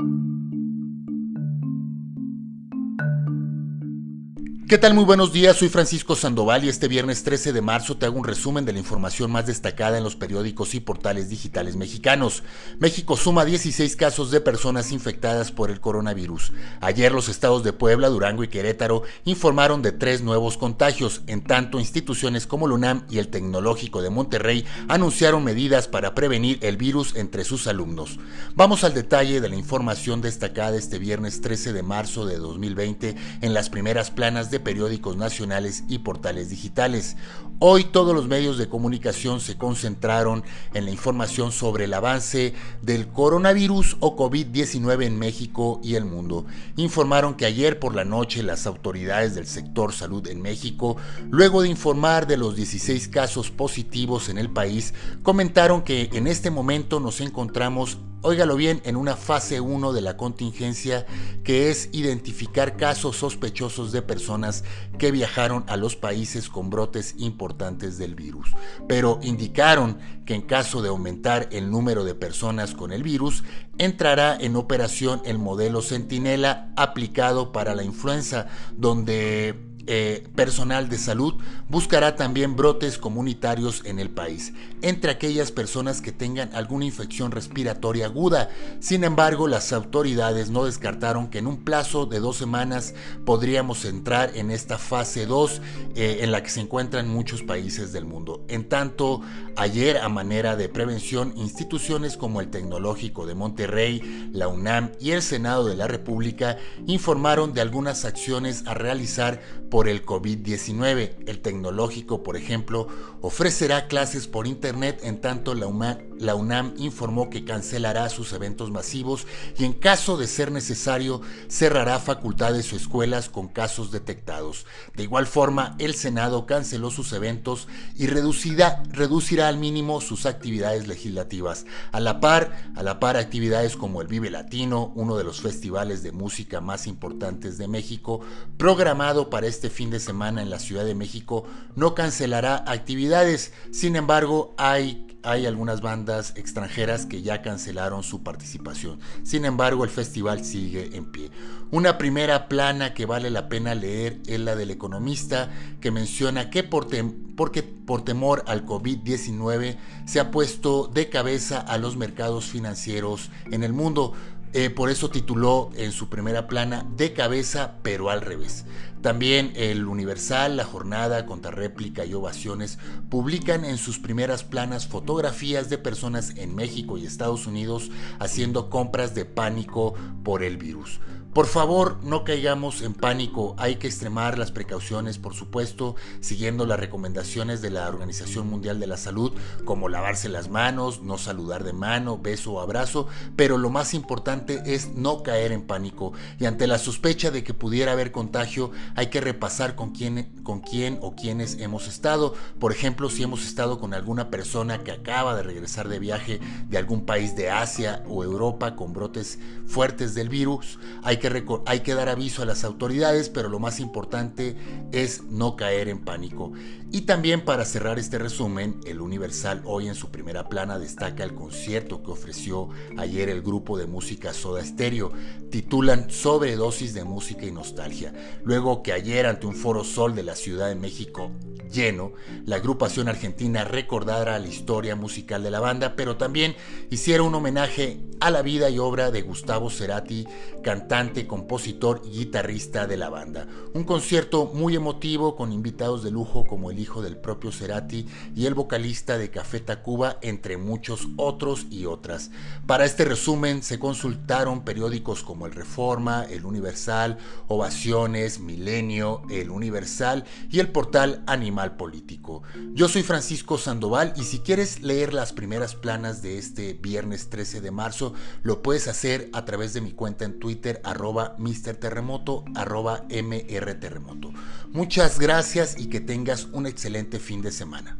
you ¿Qué tal? Muy buenos días, soy Francisco Sandoval y este viernes 13 de marzo te hago un resumen de la información más destacada en los periódicos y portales digitales mexicanos. México suma 16 casos de personas infectadas por el coronavirus. Ayer los estados de Puebla, Durango y Querétaro informaron de tres nuevos contagios, en tanto instituciones como la UNAM y el Tecnológico de Monterrey anunciaron medidas para prevenir el virus entre sus alumnos. Vamos al detalle de la información destacada este viernes 13 de marzo de 2020 en las primeras planas de periódicos nacionales y portales digitales. Hoy todos los medios de comunicación se concentraron en la información sobre el avance del coronavirus o COVID-19 en México y el mundo. Informaron que ayer por la noche las autoridades del sector salud en México, luego de informar de los 16 casos positivos en el país, comentaron que en este momento nos encontramos óigalo bien, en una fase 1 de la contingencia que es identificar casos sospechosos de personas que viajaron a los países con brotes importantes del virus. Pero indicaron que en caso de aumentar el número de personas con el virus, entrará en operación el modelo Centinela aplicado para la influenza, donde eh, personal de salud buscará también brotes comunitarios en el país, entre aquellas personas que tengan alguna infección respiratoria aguda. Sin embargo, las autoridades no descartaron que en un plazo de dos semanas podríamos entrar en esta fase 2 eh, en la que se encuentran muchos países del mundo. En tanto, ayer a manera de prevención, instituciones como el Tecnológico de Monterrey, la UNAM y el Senado de la República informaron de algunas acciones a realizar por el COVID-19. El tecnológico, por ejemplo, ofrecerá clases por Internet, en tanto la UNAM, la UNAM informó que cancelará sus eventos masivos y en caso de ser necesario cerrará facultades o escuelas con casos detectados. De igual forma, el Senado canceló sus eventos y reducirá, reducirá al mínimo sus actividades legislativas. A la par, a la par actividades como el Vive Latino, uno de los festivales de música más importantes de México, programado para este fin de semana en la Ciudad de México no cancelará actividades. Sin embargo, hay hay algunas bandas extranjeras que ya cancelaron su participación. Sin embargo, el festival sigue en pie. Una primera plana que vale la pena leer es la del economista que menciona que por, porque por temor al COVID-19 se ha puesto de cabeza a los mercados financieros en el mundo. Eh, por eso tituló en su primera plana De cabeza pero al revés. También el Universal, La Jornada, Contrarréplica y Ovaciones publican en sus primeras planas fotografías de personas en México y Estados Unidos haciendo compras de pánico por el virus. Por favor, no caigamos en pánico, hay que extremar las precauciones, por supuesto, siguiendo las recomendaciones de la Organización Mundial de la Salud, como lavarse las manos, no saludar de mano, beso o abrazo, pero lo más importante es no caer en pánico y ante la sospecha de que pudiera haber contagio, hay que repasar con quién, o quiénes hemos estado. Por ejemplo, si hemos estado con alguna persona que acaba de regresar de viaje de algún país de Asia o Europa con brotes fuertes del virus, hay que hay que dar aviso a las autoridades, pero lo más importante es no caer en pánico. Y también para cerrar este resumen, el Universal hoy en su primera plana destaca el concierto que ofreció ayer el grupo de música Soda Stereo. Titulan Sobredosis de música y nostalgia. Luego que ayer ante un foro Sol de la Ciudad de México lleno, la agrupación argentina recordara la historia musical de la banda, pero también hiciera un homenaje a la vida y obra de Gustavo Cerati, cantante, compositor y guitarrista de la banda. Un concierto muy emotivo con invitados de lujo como el hijo del propio Cerati y el vocalista de Café Tacuba, entre muchos otros y otras. Para este resumen se consultaron periódicos como El Reforma, El Universal, Ovaciones, Milenio, El Universal y el portal Animal Político. Yo soy Francisco Sandoval y si quieres leer las primeras planas de este viernes 13 de marzo, lo puedes hacer a través de mi cuenta en Twitter, Terremoto, arroba Terremoto. Muchas gracias y que tengas un excelente fin de semana.